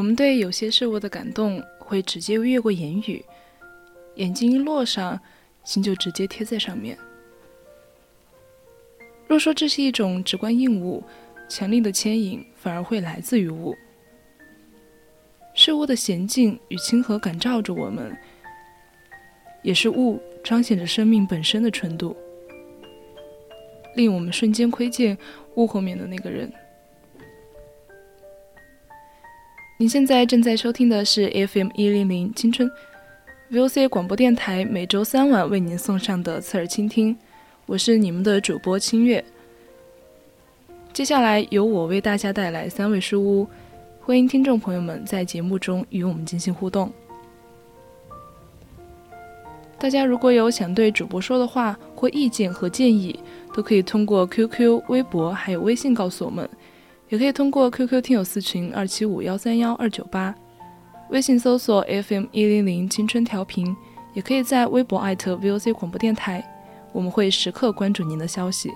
我们对有些事物的感动会直接越过言语，眼睛一落上，心就直接贴在上面。若说这是一种直观应物，强力的牵引反而会来自于物。事物的娴静与亲和感召着我们，也是物彰显着生命本身的纯度，令我们瞬间窥见物后面的那个人。您现在正在收听的是 FM 一零零青春 VOC 广播电台，每周三晚为您送上的侧耳倾听，我是你们的主播清月。接下来由我为大家带来三位书屋，欢迎听众朋友们在节目中与我们进行互动。大家如果有想对主播说的话或意见和建议，都可以通过 QQ、微博还有微信告诉我们。也可以通过 QQ 听友四群二七五幺三幺二九八，微信搜索 FM 一零零青春调频，也可以在微博艾特 VOC 广播电台，我们会时刻关注您的消息。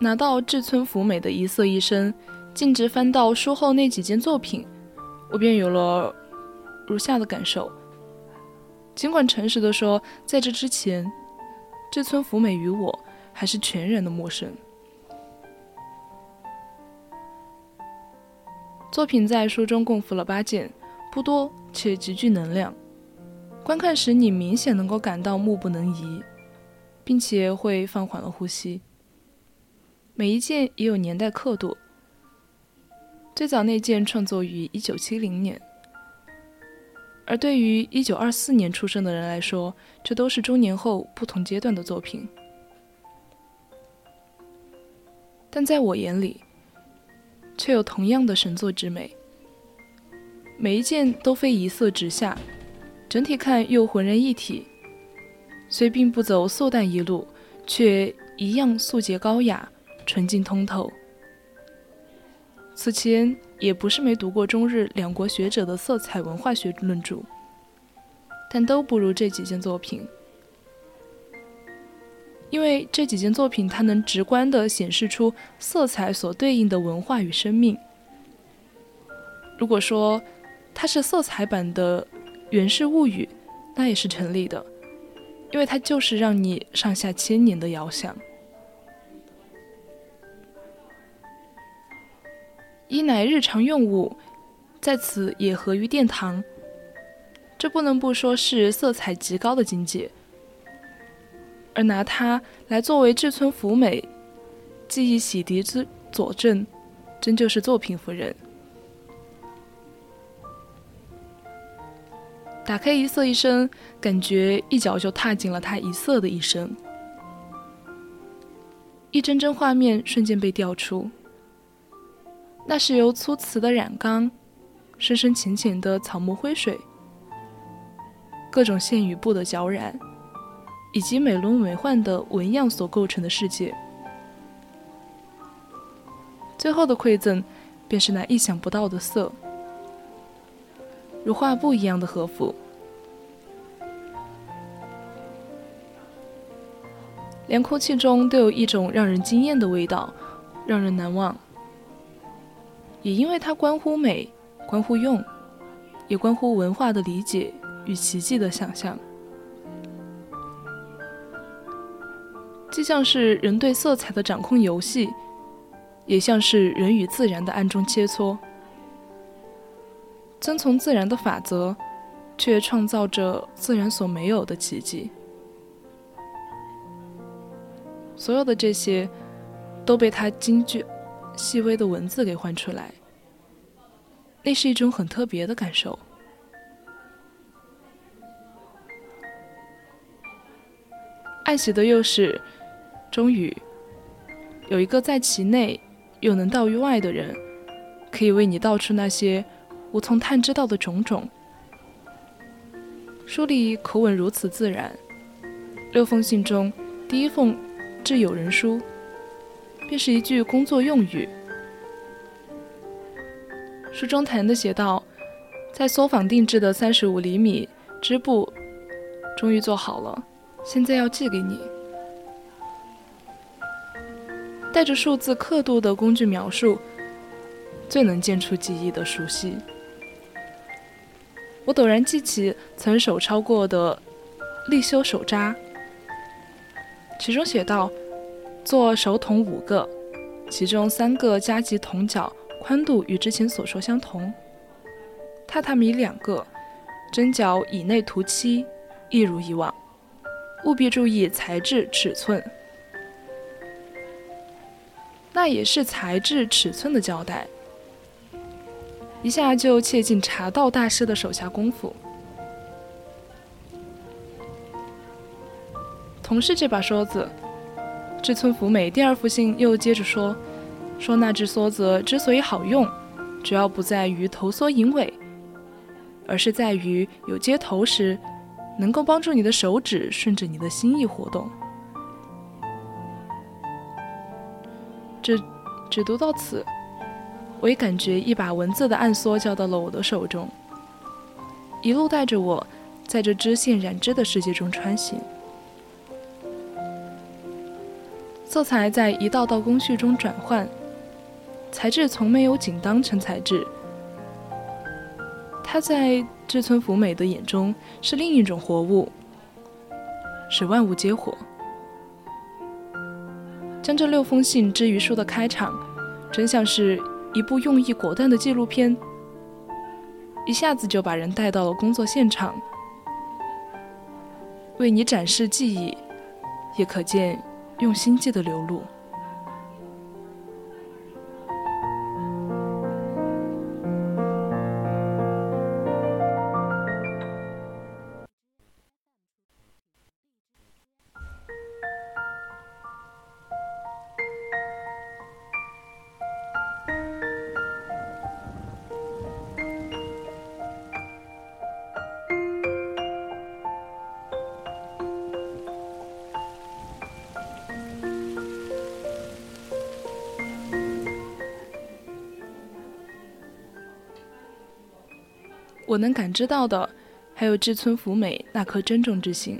拿到志村福美的一色一生，径直翻到书后那几件作品，我便有了如下的感受。尽管诚实的说，在这之前，志村福美与我还是全然的陌生。作品在书中共附了八件，不多且极具能量。观看时，你明显能够感到目不能移，并且会放缓了呼吸。每一件也有年代刻度，最早那件创作于一九七零年，而对于一九二四年出生的人来说，这都是中年后不同阶段的作品。但在我眼里，却有同样的神作之美。每一件都非一色直下，整体看又浑然一体，虽并不走素淡一路，却一样素洁高雅。纯净通透。此前也不是没读过中日两国学者的色彩文化学论著，但都不如这几件作品。因为这几件作品，它能直观地显示出色彩所对应的文化与生命。如果说它是色彩版的《源氏物语》，那也是成立的，因为它就是让你上下千年的遥想。一乃日常用物，在此也合于殿堂。这不能不说是色彩极高的境界。而拿它来作为志村福美记忆洗涤之佐证，真就是作品夫人。打开一色一生，感觉一脚就踏进了他一色的一生，一帧帧画面瞬间被调出。那是由粗瓷的染缸，深深浅浅的草木灰水，各种线与布的脚染，以及美轮美奂的纹样所构成的世界。最后的馈赠，便是那意想不到的色，如画布一样的和服，连空气中都有一种让人惊艳的味道，让人难忘。也因为它关乎美，关乎用，也关乎文化的理解与奇迹的想象。既像是人对色彩的掌控游戏，也像是人与自然的暗中切磋。遵从自然的法则，却创造着自然所没有的奇迹。所有的这些，都被他精确、细微的文字给换出来。那是一种很特别的感受。爱喜的又是，终于有一个在其内又能到于外的人，可以为你道出那些无从探知到的种种。书里口吻如此自然，六封信中第一封致友人书，便是一句工作用语。书中谈的写道，在缩坊定制的三十五厘米织布，终于做好了，现在要寄给你。带着数字刻度的工具描述，最能见出记忆的熟悉。我陡然记起曾手抄过的立修手札，其中写道：做手筒五个，其中三个加急筒角。宽度与之前所说相同。榻榻米两个，针脚以内涂漆，一如以往。务必注意材质尺寸。那也是材质尺寸的交代，一下就切进茶道大师的手下功夫。同是这把梭子，志村福美第二封信又接着说。说那只梭子之所以好用，主要不在于头缩引尾，而是在于有接头时，能够帮助你的手指顺着你的心意活动。只只读到此，我也感觉一把文字的暗梭交到了我的手中，一路带着我在这织线染织的世界中穿行。色彩在一道道工序中转换。材质从没有仅当成材质，它在志村福美的眼中是另一种活物，使万物皆活。将这六封信之于书的开场，真像是一部用意果断的纪录片，一下子就把人带到了工作现场，为你展示技艺，也可见用心计的流露。我能感知到的，还有志村福美那颗珍重之心。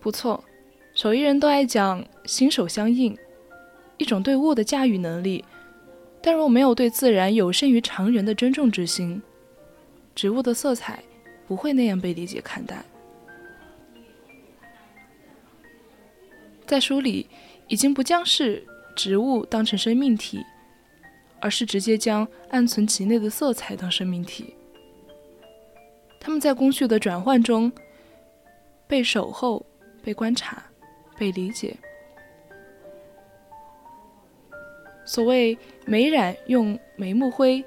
不错，手艺人都爱讲心手相应，一种对物的驾驭能力。但若没有对自然有胜于常人的珍重之心，植物的色彩不会那样被理解看待。在书里，已经不将是植物当成生命体，而是直接将暗存其内的色彩当生命体。他们在工序的转换中被守候、被观察、被理解。所谓眉染用眉目灰，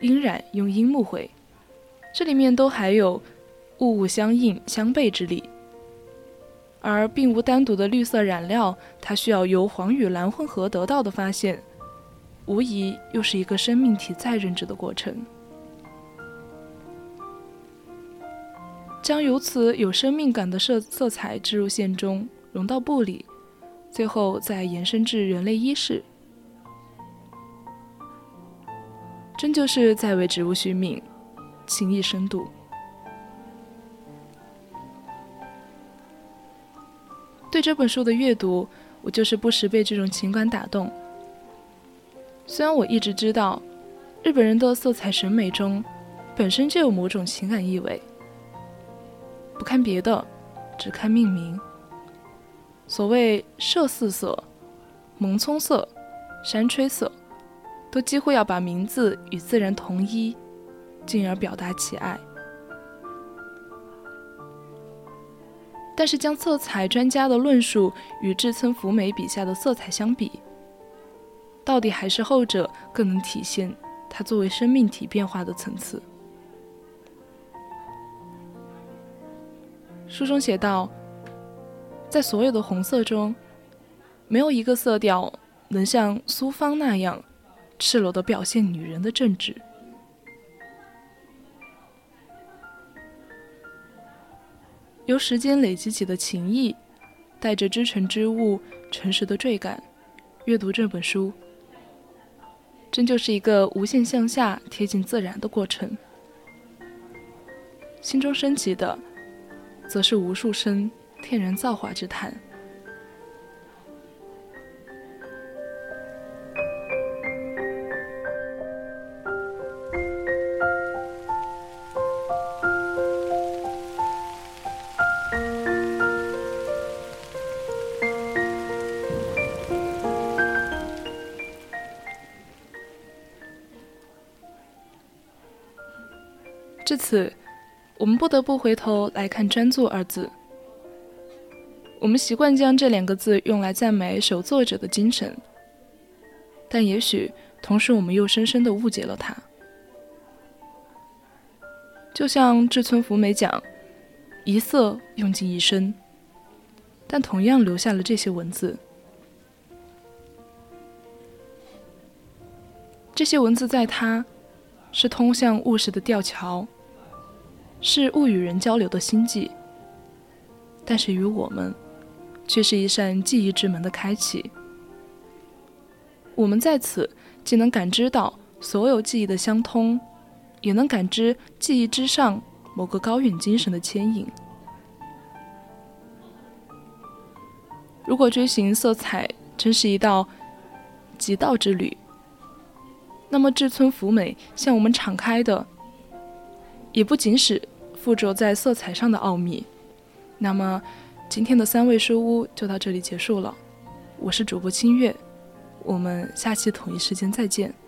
阴染用阴木灰，这里面都还有物物相应、相悖之力，而并无单独的绿色染料，它需要由黄与蓝混合得到的发现，无疑又是一个生命体再认知的过程。将由此有生命感的色色彩置入线中，融到布里，最后再延伸至人类衣饰，真就是在为植物续命，情意深度。对这本书的阅读，我就是不时被这种情感打动。虽然我一直知道，日本人的色彩审美中，本身就有某种情感意味。不看别的，只看命名。所谓麝四色、蒙葱色、山吹色，都几乎要把名字与自然同一，进而表达其爱。但是，将色彩专家的论述与志村福美笔下的色彩相比，到底还是后者更能体现它作为生命体变化的层次。书中写道，在所有的红色中，没有一个色调能像苏芳那样赤裸地表现女人的正直。由时间累积起的情谊，带着知尘之物、诚实的坠感，阅读这本书，真就是一个无限向下、贴近自然的过程。心中升起的，则是无数声天然造化之叹。至此，我们不得不回头来看“专注”二字。我们习惯将这两个字用来赞美手作者的精神，但也许同时我们又深深的误解了它。就像志村福美讲：“一色用尽一生”，但同样留下了这些文字。这些文字在他，是通向务实的吊桥。是物与人交流的心迹，但是与我们，却是一扇记忆之门的开启。我们在此既能感知到所有记忆的相通，也能感知记忆之上某个高远精神的牵引。如果追寻色彩真是一道极道之旅，那么志村福美向我们敞开的，也不仅是。附着在色彩上的奥秘。那么，今天的三味书屋就到这里结束了。我是主播清月，我们下期同一时间再见。